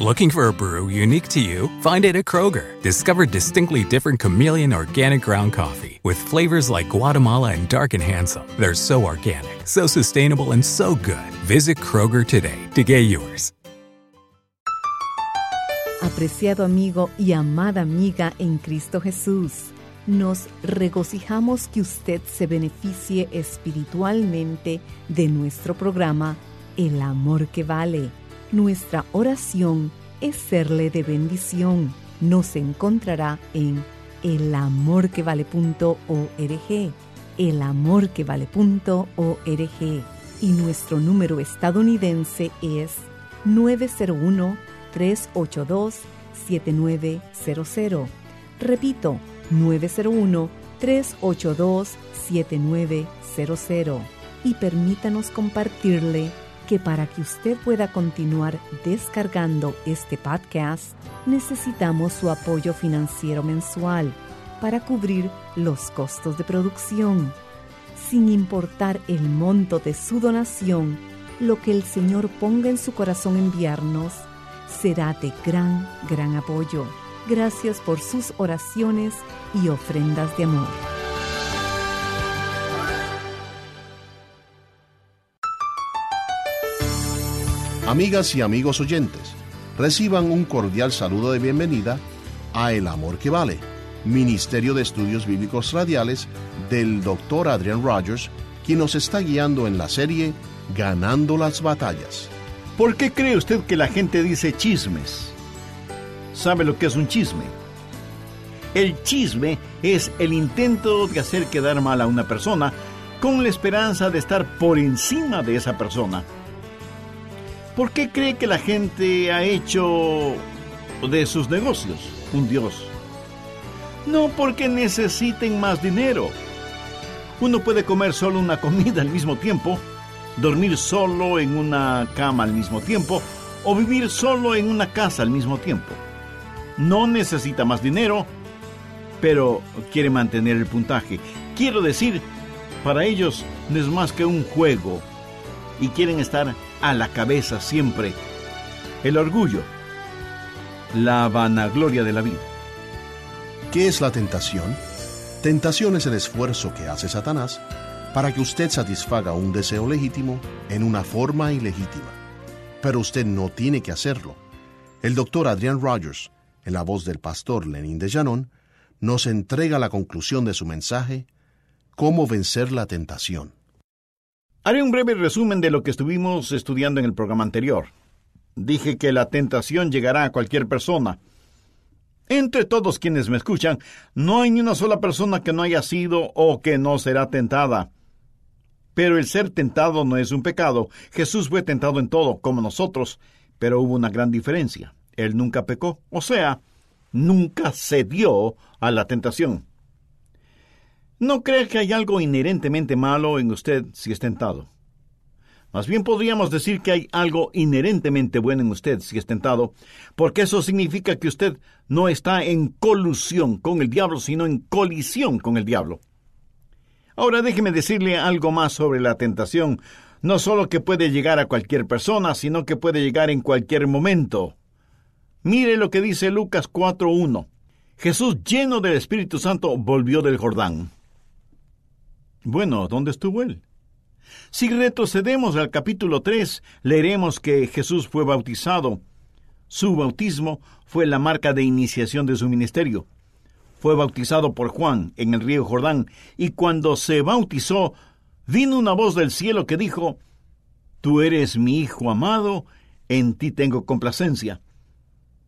Looking for a brew unique to you? Find it at Kroger. Discover distinctly different chameleon organic ground coffee with flavors like Guatemala and Dark and Handsome. They're so organic, so sustainable, and so good. Visit Kroger today to get yours. Apreciado amigo y amada amiga en Cristo Jesús, nos regocijamos que usted se beneficie espiritualmente de nuestro programa El Amor que Vale. Nuestra oración es serle de bendición. Nos encontrará en elamorquevale.org, elamorquevale.org y nuestro número estadounidense es 901 382 7900. Repito, 901 382 7900 y permítanos compartirle que para que usted pueda continuar descargando este podcast, necesitamos su apoyo financiero mensual para cubrir los costos de producción. Sin importar el monto de su donación, lo que el Señor ponga en su corazón enviarnos será de gran, gran apoyo. Gracias por sus oraciones y ofrendas de amor. Amigas y amigos oyentes, reciban un cordial saludo de bienvenida a El Amor que Vale, Ministerio de Estudios Bíblicos Radiales del Dr. Adrian Rogers, quien nos está guiando en la serie Ganando las Batallas. ¿Por qué cree usted que la gente dice chismes? ¿Sabe lo que es un chisme? El chisme es el intento de hacer quedar mal a una persona con la esperanza de estar por encima de esa persona. ¿Por qué cree que la gente ha hecho de sus negocios un dios? No porque necesiten más dinero. Uno puede comer solo una comida al mismo tiempo, dormir solo en una cama al mismo tiempo o vivir solo en una casa al mismo tiempo. No necesita más dinero, pero quiere mantener el puntaje. Quiero decir, para ellos no es más que un juego y quieren estar a la cabeza siempre. El orgullo, la vanagloria de la vida. ¿Qué es la tentación? Tentación es el esfuerzo que hace Satanás para que usted satisfaga un deseo legítimo en una forma ilegítima. Pero usted no tiene que hacerlo. El doctor Adrian Rogers, en la voz del pastor Lenin de Llanón, nos entrega la conclusión de su mensaje, Cómo vencer la tentación. Haré un breve resumen de lo que estuvimos estudiando en el programa anterior. Dije que la tentación llegará a cualquier persona. Entre todos quienes me escuchan, no hay ni una sola persona que no haya sido o que no será tentada. Pero el ser tentado no es un pecado. Jesús fue tentado en todo, como nosotros, pero hubo una gran diferencia. Él nunca pecó, o sea, nunca cedió a la tentación. No cree que hay algo inherentemente malo en usted si es tentado. Más bien podríamos decir que hay algo inherentemente bueno en usted si es tentado, porque eso significa que usted no está en colusión con el diablo, sino en colisión con el diablo. Ahora déjeme decirle algo más sobre la tentación, no solo que puede llegar a cualquier persona, sino que puede llegar en cualquier momento. Mire lo que dice Lucas 4.1. Jesús, lleno del Espíritu Santo, volvió del Jordán. Bueno, ¿dónde estuvo él? Si retrocedemos al capítulo 3, leeremos que Jesús fue bautizado. Su bautismo fue la marca de iniciación de su ministerio. Fue bautizado por Juan en el río Jordán, y cuando se bautizó, vino una voz del cielo que dijo, Tú eres mi Hijo amado, en ti tengo complacencia.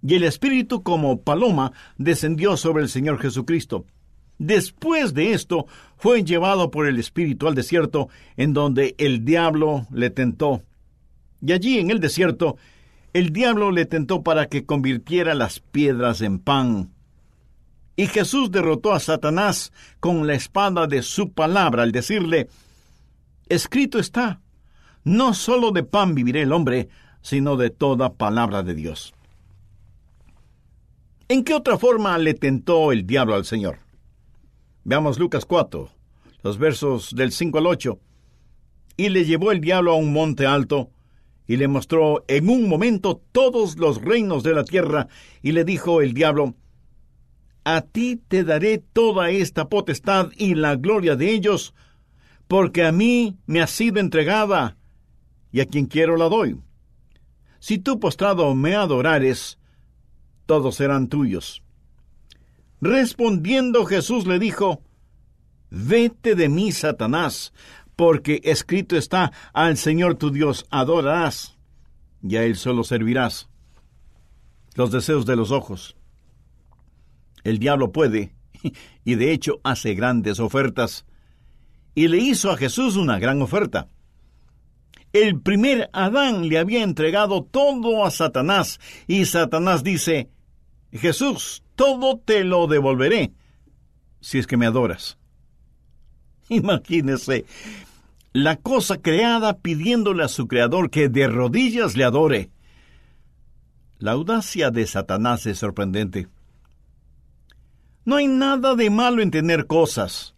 Y el Espíritu como paloma descendió sobre el Señor Jesucristo. Después de esto, fue llevado por el Espíritu al desierto, en donde el diablo le tentó. Y allí en el desierto, el diablo le tentó para que convirtiera las piedras en pan. Y Jesús derrotó a Satanás con la espada de su palabra al decirle, Escrito está, no sólo de pan vivirá el hombre, sino de toda palabra de Dios. ¿En qué otra forma le tentó el diablo al Señor? Veamos Lucas 4, los versos del 5 al 8. Y le llevó el diablo a un monte alto, y le mostró en un momento todos los reinos de la tierra, y le dijo el diablo, A ti te daré toda esta potestad y la gloria de ellos, porque a mí me ha sido entregada, y a quien quiero la doy. Si tú postrado me adorares, todos serán tuyos. Respondiendo Jesús le dijo, Vete de mí, Satanás, porque escrito está, al Señor tu Dios adorarás, y a Él solo servirás. Los deseos de los ojos. El diablo puede, y de hecho hace grandes ofertas, y le hizo a Jesús una gran oferta. El primer Adán le había entregado todo a Satanás, y Satanás dice, Jesús, todo te lo devolveré, si es que me adoras. Imagínese, la cosa creada pidiéndole a su creador que de rodillas le adore. La audacia de Satanás es sorprendente. No hay nada de malo en tener cosas.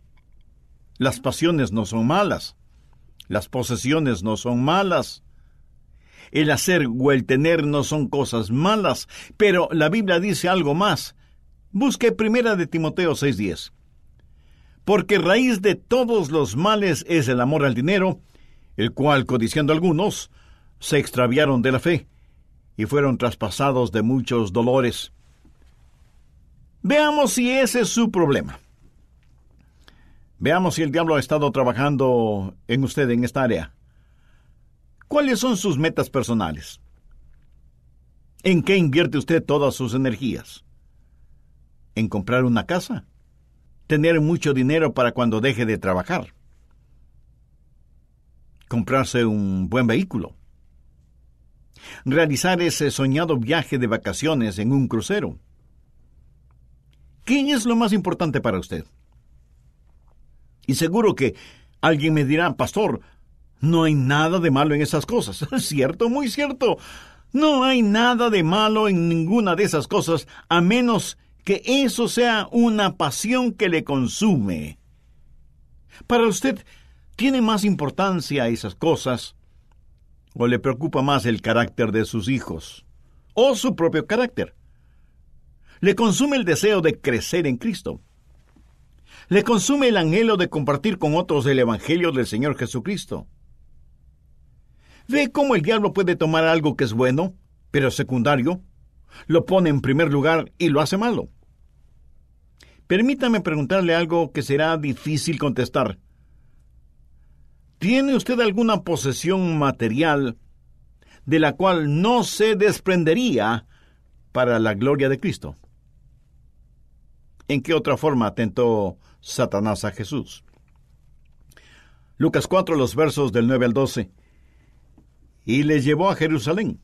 Las pasiones no son malas. Las posesiones no son malas. El hacer o el tener no son cosas malas, pero la Biblia dice algo más. Busque primera de Timoteo 6:10 porque raíz de todos los males es el amor al dinero, el cual, codiciando algunos, se extraviaron de la fe y fueron traspasados de muchos dolores. Veamos si ese es su problema. Veamos si el diablo ha estado trabajando en usted en esta área. ¿Cuáles son sus metas personales? ¿En qué invierte usted todas sus energías? ¿En comprar una casa? tener mucho dinero para cuando deje de trabajar, comprarse un buen vehículo, realizar ese soñado viaje de vacaciones en un crucero. ¿Qué es lo más importante para usted? Y seguro que alguien me dirá, pastor, no hay nada de malo en esas cosas. cierto, muy cierto. No hay nada de malo en ninguna de esas cosas, a menos que eso sea una pasión que le consume. Para usted, ¿tiene más importancia esas cosas? ¿O le preocupa más el carácter de sus hijos? ¿O su propio carácter? ¿Le consume el deseo de crecer en Cristo? ¿Le consume el anhelo de compartir con otros el Evangelio del Señor Jesucristo? ¿Ve cómo el diablo puede tomar algo que es bueno, pero secundario, lo pone en primer lugar y lo hace malo? Permítame preguntarle algo que será difícil contestar. ¿Tiene usted alguna posesión material de la cual no se desprendería para la gloria de Cristo? ¿En qué otra forma tentó Satanás a Jesús? Lucas 4, los versos del 9 al 12. Y le llevó a Jerusalén,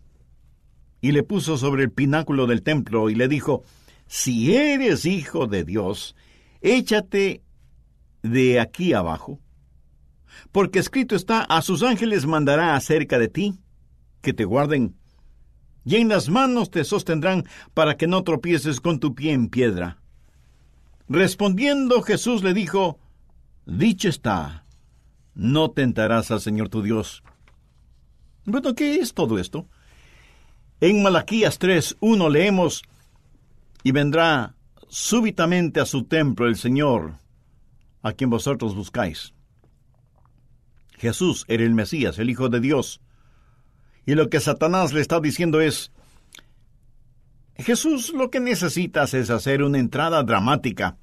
y le puso sobre el pináculo del templo, y le dijo, si eres hijo de Dios, échate de aquí abajo, porque escrito está, a sus ángeles mandará acerca de ti, que te guarden, y en las manos te sostendrán para que no tropieces con tu pie en piedra. Respondiendo Jesús le dijo, Dicho está, no tentarás al Señor tu Dios. Bueno, ¿qué es todo esto? En Malaquías 3, 1 leemos, y vendrá súbitamente a su templo el Señor, a quien vosotros buscáis. Jesús era el Mesías, el Hijo de Dios. Y lo que Satanás le está diciendo es, Jesús lo que necesitas es hacer una entrada dramática.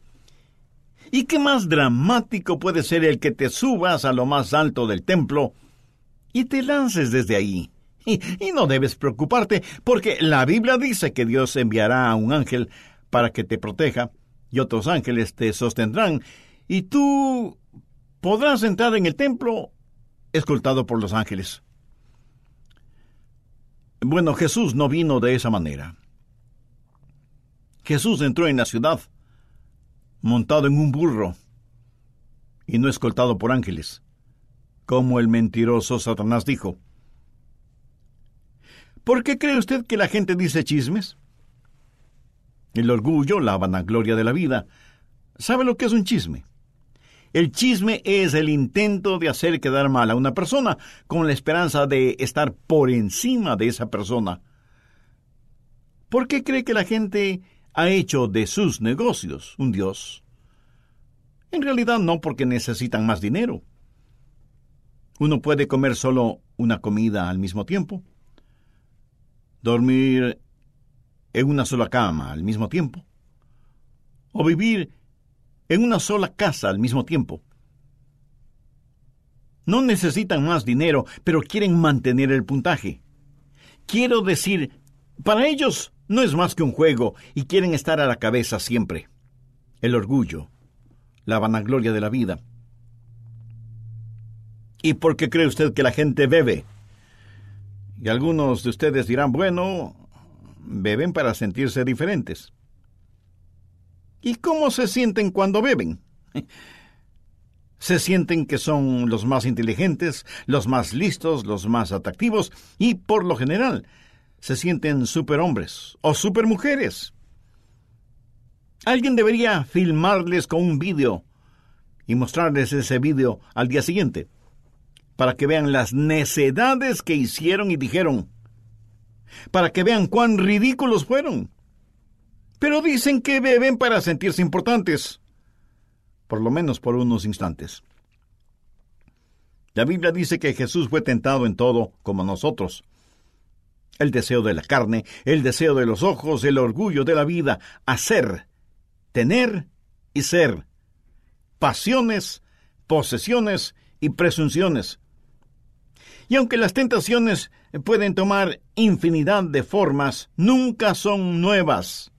¿Y qué más dramático puede ser el que te subas a lo más alto del templo y te lances desde ahí? Y, no debes preocuparte, porque la Biblia dice que Dios enviará a un ángel para que te proteja, y otros ángeles te sostendrán, y tú podrás entrar en el templo escoltado por los ángeles. Bueno, Jesús no vino de esa manera. Jesús entró en la ciudad montado en un burro y no escoltado por ángeles, como el mentiroso Satanás dijo. ¿Por qué cree usted que la gente dice chismes? El orgullo, la vanagloria de la vida. ¿Sabe lo que es un chisme? El chisme es el intento de hacer quedar mal a una persona con la esperanza de estar por encima de esa persona. ¿Por qué cree que la gente ha hecho de sus negocios un Dios? En realidad no porque necesitan más dinero. Uno puede comer solo una comida al mismo tiempo, dormir en una sola cama al mismo tiempo, o vivir en una sola casa al mismo tiempo. No necesitan más dinero, pero quieren mantener el puntaje. Quiero decir, para ellos no es más que un juego y quieren estar a la cabeza siempre. El orgullo, la vanagloria de la vida. ¿Y por qué cree usted que la gente bebe? Y algunos de ustedes dirán, bueno, beben para sentirse diferentes. ¿Y cómo se sienten cuando beben? Se sienten que son los más inteligentes, los más listos, los más atractivos y, por lo general, se sienten superhombres o supermujeres. Alguien debería filmarles con un vídeo y mostrarles ese vídeo al día siguiente, para que vean las necedades que hicieron y dijeron, para que vean cuán ridículos fueron. Pero dicen que beben para sentirse importantes, por lo menos por unos instantes. La Biblia dice que Jesús fue tentado en todo como nosotros. El deseo de la carne, el deseo de los ojos, el orgullo de la vida, hacer, tener y ser, pasiones, posesiones y presunciones. Y aunque las tentaciones pueden tomar infinidad de formas, nunca son nuevas.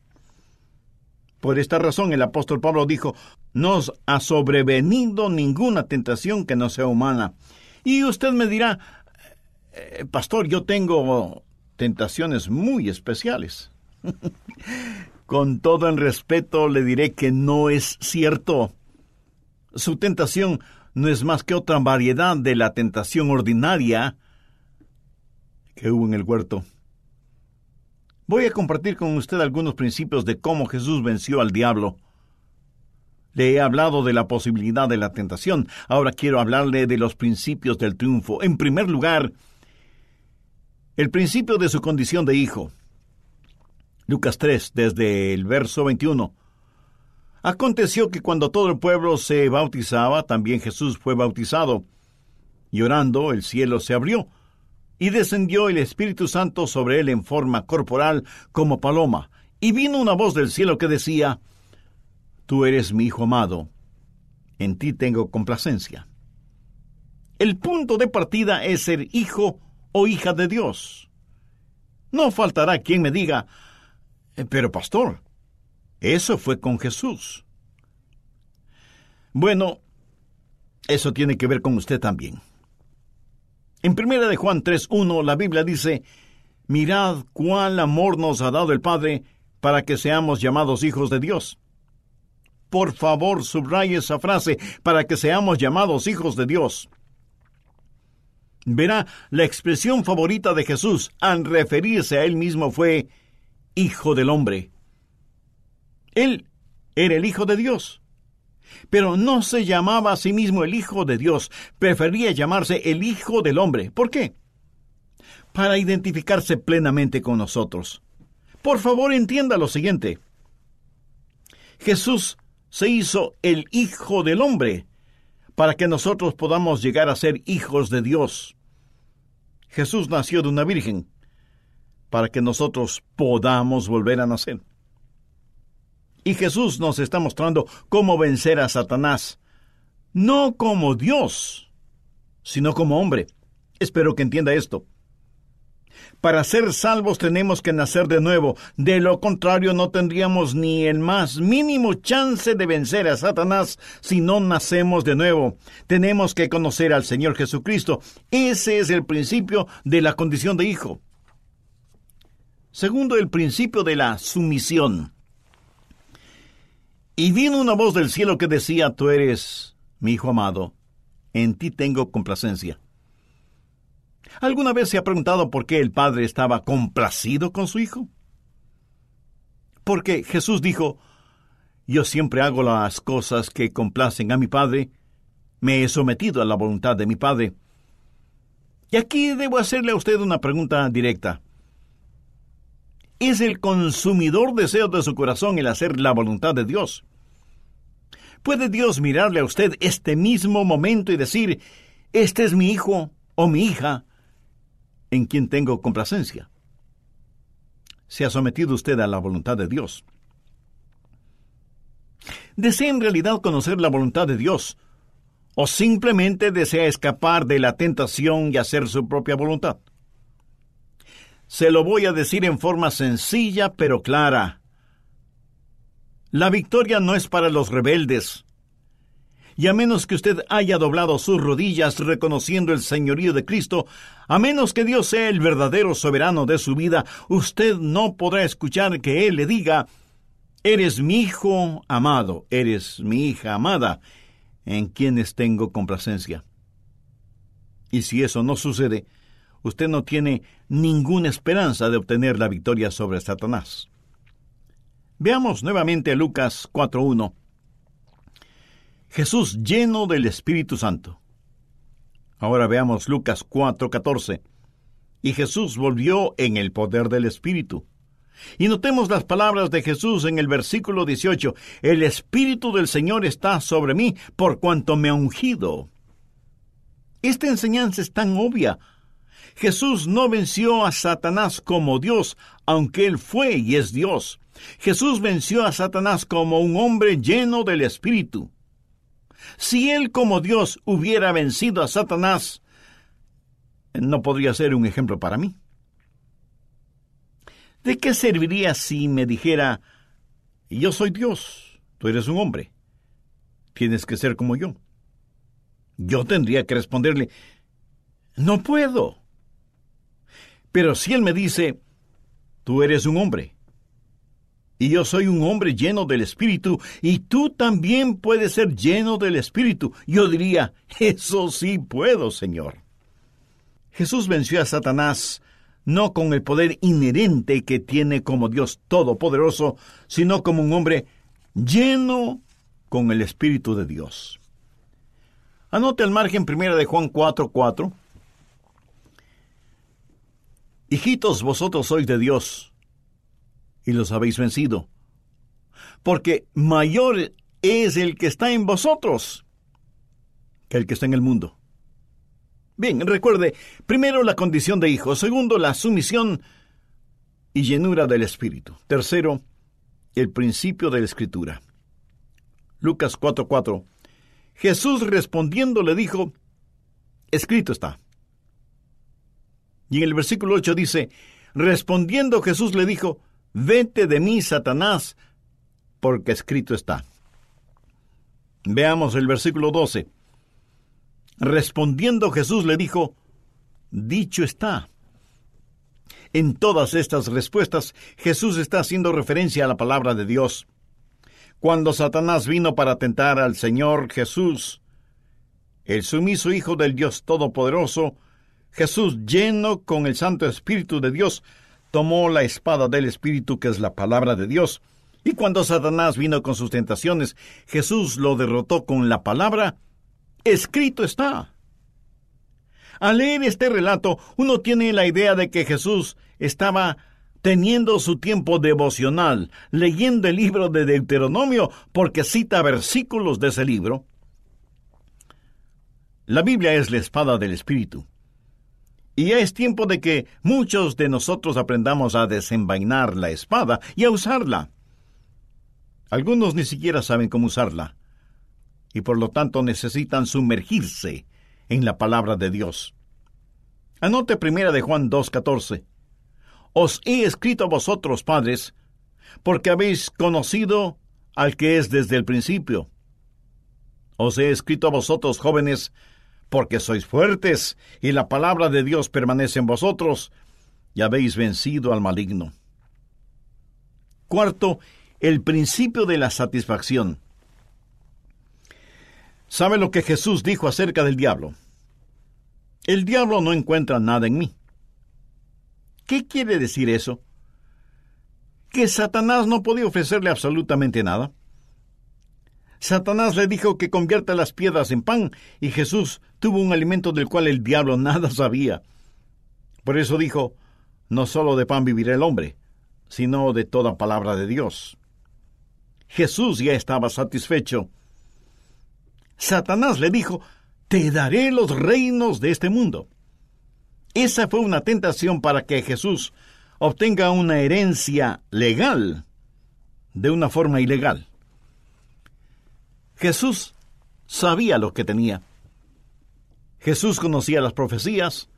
Por esta razón el apóstol Pablo dijo, no os ha sobrevenido ninguna tentación que no sea humana. Y usted me dirá, eh, pastor, yo tengo tentaciones muy especiales. Con todo el respeto le diré que no es cierto. Su tentación no es más que otra variedad de la tentación ordinaria que hubo en el huerto. Voy a compartir con usted algunos principios de cómo Jesús venció al diablo. Le he hablado de la posibilidad de la tentación, ahora quiero hablarle de los principios del triunfo. En primer lugar, el principio de su condición de hijo. Lucas 3, desde el verso 21. Aconteció que cuando todo el pueblo se bautizaba, también Jesús fue bautizado. Y orando, el cielo se abrió, y descendió el Espíritu Santo sobre él en forma corporal como paloma, y vino una voz del cielo que decía, Tú eres mi Hijo amado, en ti tengo complacencia. El punto de partida es ser hijo o hija de Dios. No faltará quien me diga, eh, pero pastor, eso fue con Jesús. Bueno, eso tiene que ver con usted también. En primera de Juan 3.1 la Biblia dice, Mirad cuál amor nos ha dado el Padre para que seamos llamados hijos de Dios. Por favor, subraye esa frase, para que seamos llamados hijos de Dios. Verá, la expresión favorita de Jesús al referirse a él mismo fue Hijo del Hombre. Él era el Hijo de Dios. Pero no se llamaba a sí mismo el Hijo de Dios, prefería llamarse el Hijo del Hombre. ¿Por qué? Para identificarse plenamente con nosotros. Por favor, entienda lo siguiente. Jesús se hizo el Hijo del Hombre para que nosotros podamos llegar a ser hijos de Dios. Jesús nació de una virgen para que nosotros podamos volver a nacer. Y Jesús nos está mostrando cómo vencer a Satanás, no como Dios, sino como hombre. Espero que entienda esto. Para ser salvos tenemos que nacer de nuevo, de lo contrario no tendríamos ni el más mínimo chance de vencer a Satanás si no nacemos de nuevo. Tenemos que conocer al Señor Jesucristo. Ese es el principio de la condición de hijo. Segundo, el principio de la sumisión. Y vino una voz del cielo que decía, tú eres mi hijo amado, en ti tengo complacencia. ¿Alguna vez se ha preguntado por qué el Padre estaba complacido con su Hijo? Porque Jesús dijo, yo siempre hago las cosas que complacen a mi Padre, me he sometido a la voluntad de mi Padre. Y aquí debo hacerle a usted una pregunta directa. ¿Es el consumidor deseo de su corazón el hacer la voluntad de Dios? ¿Puede Dios mirarle a usted este mismo momento y decir, este es mi hijo o mi hija en quien tengo complacencia? ¿Se ha sometido usted a la voluntad de Dios? ¿Desea en realidad conocer la voluntad de Dios? ¿O simplemente desea escapar de la tentación y hacer su propia voluntad? Se lo voy a decir en forma sencilla pero clara. La victoria no es para los rebeldes. Y a menos que usted haya doblado sus rodillas reconociendo el señorío de Cristo, a menos que Dios sea el verdadero soberano de su vida, usted no podrá escuchar que Él le diga, Eres mi hijo amado, eres mi hija amada, en quienes tengo complacencia. Y si eso no sucede, usted no tiene ninguna esperanza de obtener la victoria sobre Satanás. Veamos nuevamente Lucas 4.1. Jesús lleno del Espíritu Santo. Ahora veamos Lucas 4.14. Y Jesús volvió en el poder del Espíritu. Y notemos las palabras de Jesús en el versículo 18. El Espíritu del Señor está sobre mí por cuanto me ha ungido. Esta enseñanza es tan obvia. Jesús no venció a Satanás como Dios, aunque Él fue y es Dios. Jesús venció a Satanás como un hombre lleno del Espíritu. Si él como Dios hubiera vencido a Satanás, no podría ser un ejemplo para mí. ¿De qué serviría si me dijera, yo soy Dios, tú eres un hombre, tienes que ser como yo? Yo tendría que responderle, no puedo. Pero si él me dice, tú eres un hombre, y yo soy un hombre lleno del Espíritu, y tú también puedes ser lleno del Espíritu. Yo diría, eso sí puedo, Señor. Jesús venció a Satanás no con el poder inherente que tiene como Dios Todopoderoso, sino como un hombre lleno con el Espíritu de Dios. Anote al margen primera de Juan 4:4. 4. Hijitos, vosotros sois de Dios y los habéis vencido. Porque mayor es el que está en vosotros que el que está en el mundo. Bien, recuerde, primero la condición de hijo, segundo la sumisión y llenura del Espíritu. Tercero, el principio de la Escritura. Lucas 4:4. Jesús respondiendo le dijo, escrito está. Y en el versículo 8 dice, respondiendo Jesús le dijo, Vete de mí, Satanás, porque escrito está. Veamos el versículo 12. Respondiendo Jesús le dijo, Dicho está. En todas estas respuestas, Jesús está haciendo referencia a la palabra de Dios. Cuando Satanás vino para tentar al Señor Jesús, el sumiso Hijo del Dios Todopoderoso, Jesús lleno con el Santo Espíritu de Dios, tomó la espada del Espíritu, que es la palabra de Dios, y cuando Satanás vino con sus tentaciones, Jesús lo derrotó con la palabra, escrito está. Al leer este relato, uno tiene la idea de que Jesús estaba teniendo su tiempo devocional, leyendo el libro de Deuteronomio, porque cita versículos de ese libro. La Biblia es la espada del Espíritu. Y es tiempo de que muchos de nosotros aprendamos a desenvainar la espada y a usarla. Algunos ni siquiera saben cómo usarla, y por lo tanto necesitan sumergirse en la palabra de Dios. Anote primera de Juan 2.14. Os he escrito a vosotros, padres, porque habéis conocido al que es desde el principio. Os he escrito a vosotros, jóvenes, porque sois fuertes y la palabra de Dios permanece en vosotros y habéis vencido al maligno. Cuarto, el principio de la satisfacción. ¿Sabe lo que Jesús dijo acerca del diablo? El diablo no encuentra nada en mí. ¿Qué quiere decir eso? Que Satanás no podía ofrecerle absolutamente nada. Satanás le dijo que convierta las piedras en pan, y Jesús tuvo un alimento del cual el diablo nada sabía. Por eso dijo, no solo de pan vivirá el hombre, sino de toda palabra de Dios. Jesús ya estaba satisfecho. Satanás le dijo, te daré los reinos de este mundo. Esa fue una tentación para que Jesús obtenga una herencia legal de una forma ilegal. Jesús sabía lo que tenía. Jesús conocía las profecías.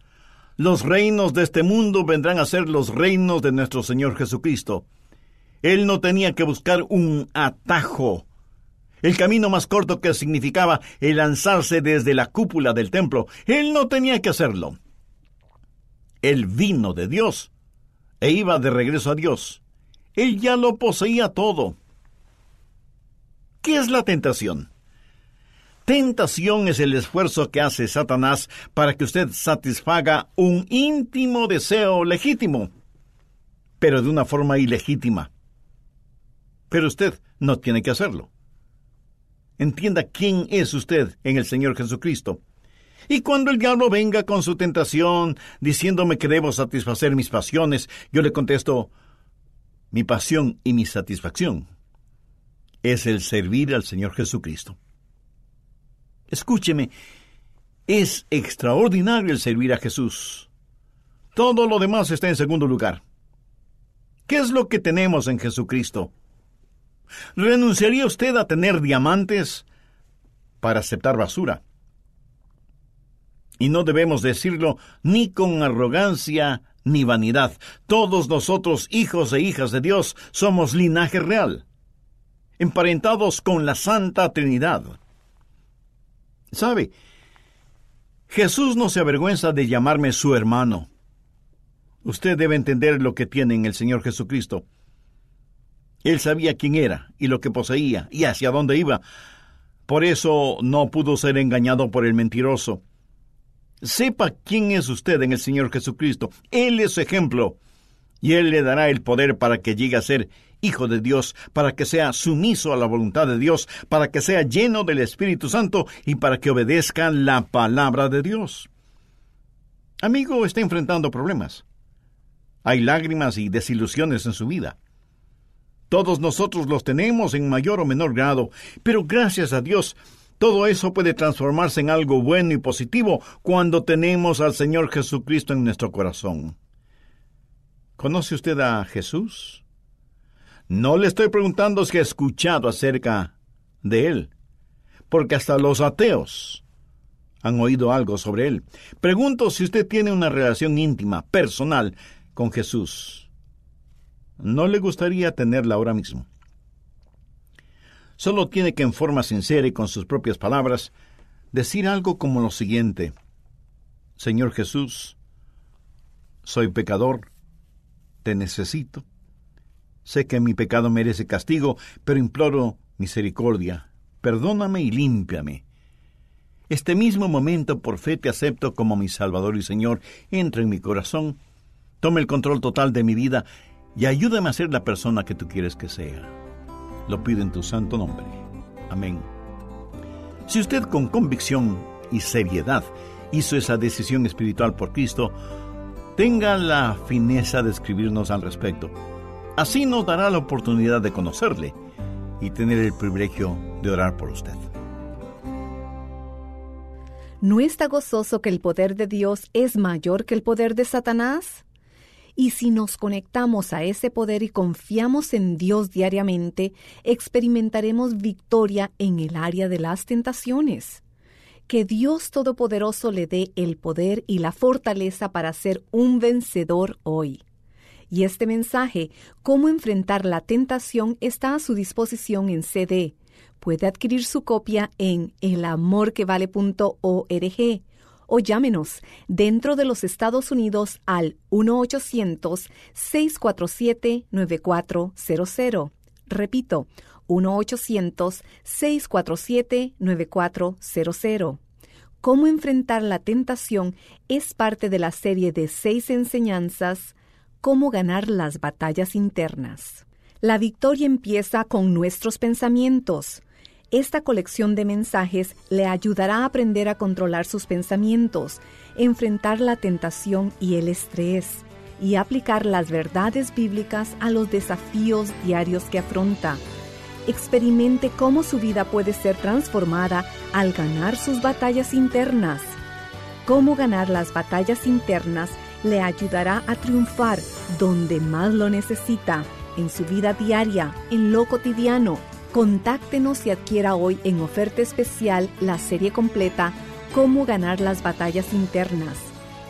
Los reinos de este mundo vendrán a ser los reinos de nuestro Señor Jesucristo. Él no tenía que buscar un atajo el camino más corto que significaba el lanzarse desde la cúpula del templo. Él no tenía que hacerlo. Él vino de Dios e iba de regreso a Dios. Él ya lo poseía todo. ¿Qué es la tentación? Tentación es el esfuerzo que hace Satanás para que usted satisfaga un íntimo deseo legítimo, pero de una forma ilegítima. Pero usted no tiene que hacerlo. Entienda quién es usted en el Señor Jesucristo. Y cuando el diablo venga con su tentación, diciéndome que debo satisfacer mis pasiones, yo le contesto, mi pasión y mi satisfacción es el servir al Señor Jesucristo. Escúcheme, es extraordinario el servir a Jesús. Todo lo demás está en segundo lugar. ¿Qué es lo que tenemos en Jesucristo? ¿Renunciaría usted a tener diamantes para aceptar basura? Y no debemos decirlo ni con arrogancia ni vanidad. Todos nosotros, hijos e hijas de Dios, somos linaje real, emparentados con la Santa Trinidad. ¿Sabe? Jesús no se avergüenza de llamarme su hermano. Usted debe entender lo que tiene en el Señor Jesucristo. Él sabía quién era y lo que poseía y hacia dónde iba. Por eso no pudo ser engañado por el mentiroso. Sepa quién es usted en el Señor Jesucristo. Él es su ejemplo. Y Él le dará el poder para que llegue a ser hijo de Dios, para que sea sumiso a la voluntad de Dios, para que sea lleno del Espíritu Santo y para que obedezca la palabra de Dios. Amigo, está enfrentando problemas. Hay lágrimas y desilusiones en su vida. Todos nosotros los tenemos en mayor o menor grado, pero gracias a Dios, todo eso puede transformarse en algo bueno y positivo cuando tenemos al Señor Jesucristo en nuestro corazón. ¿Conoce usted a Jesús? No le estoy preguntando si ha escuchado acerca de Él, porque hasta los ateos han oído algo sobre Él. Pregunto si usted tiene una relación íntima, personal, con Jesús no le gustaría tenerla ahora mismo. Solo tiene que en forma sincera y con sus propias palabras decir algo como lo siguiente. Señor Jesús, soy pecador, te necesito. Sé que mi pecado merece castigo, pero imploro misericordia. Perdóname y límpiame. Este mismo momento por fe te acepto como mi Salvador y Señor. Entra en mi corazón, tome el control total de mi vida y ayúdame a ser la persona que tú quieres que sea. Lo pido en tu santo nombre. Amén. Si usted con convicción y seriedad hizo esa decisión espiritual por Cristo, tenga la fineza de escribirnos al respecto. Así nos dará la oportunidad de conocerle y tener el privilegio de orar por usted. ¿No está gozoso que el poder de Dios es mayor que el poder de Satanás? Y si nos conectamos a ese poder y confiamos en Dios diariamente, experimentaremos victoria en el área de las tentaciones. Que Dios Todopoderoso le dé el poder y la fortaleza para ser un vencedor hoy. Y este mensaje, Cómo enfrentar la tentación, está a su disposición en CD. Puede adquirir su copia en elamorquevale.org o llámenos dentro de los Estados Unidos al 1-800-647-9400. Repito, 1-800-647-9400. Cómo enfrentar la tentación es parte de la serie de seis enseñanzas Cómo ganar las batallas internas. La victoria empieza con nuestros pensamientos. Esta colección de mensajes le ayudará a aprender a controlar sus pensamientos, enfrentar la tentación y el estrés, y aplicar las verdades bíblicas a los desafíos diarios que afronta. Experimente cómo su vida puede ser transformada al ganar sus batallas internas. Cómo ganar las batallas internas le ayudará a triunfar donde más lo necesita, en su vida diaria, en lo cotidiano Contáctenos y adquiera hoy en oferta especial la serie completa Cómo ganar las batallas internas.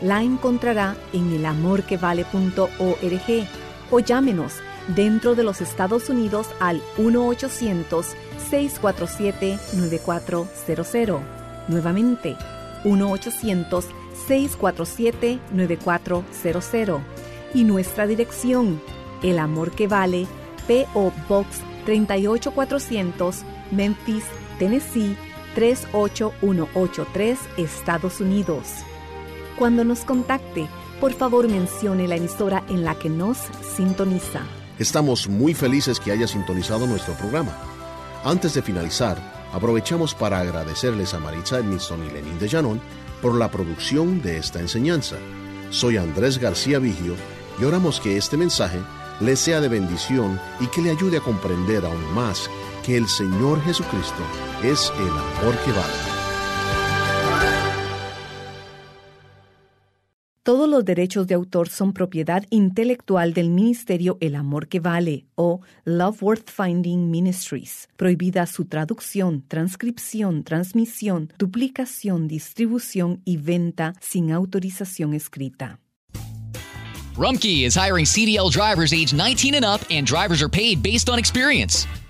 La encontrará en elamorquevale.org o llámenos dentro de los Estados Unidos al 1-800-647-9400. Nuevamente, 1-800-647-9400. Y nuestra dirección, El Amor que Vale, P.O. Box 38400 Memphis, Tennessee 38183, Estados Unidos. Cuando nos contacte, por favor mencione la emisora en la que nos sintoniza. Estamos muy felices que haya sintonizado nuestro programa. Antes de finalizar, aprovechamos para agradecerles a Maritza Edmiston y Lenín de Llanón por la producción de esta enseñanza. Soy Andrés García Vigio y oramos que este mensaje le sea de bendición y que le ayude a comprender aún más que el Señor Jesucristo es el amor que vale. Todos los derechos de autor son propiedad intelectual del Ministerio El Amor que Vale o Love Worth Finding Ministries. Prohibida su traducción, transcripción, transmisión, duplicación, distribución y venta sin autorización escrita. Rumkey is hiring CDL drivers age 19 and up, and drivers are paid based on experience.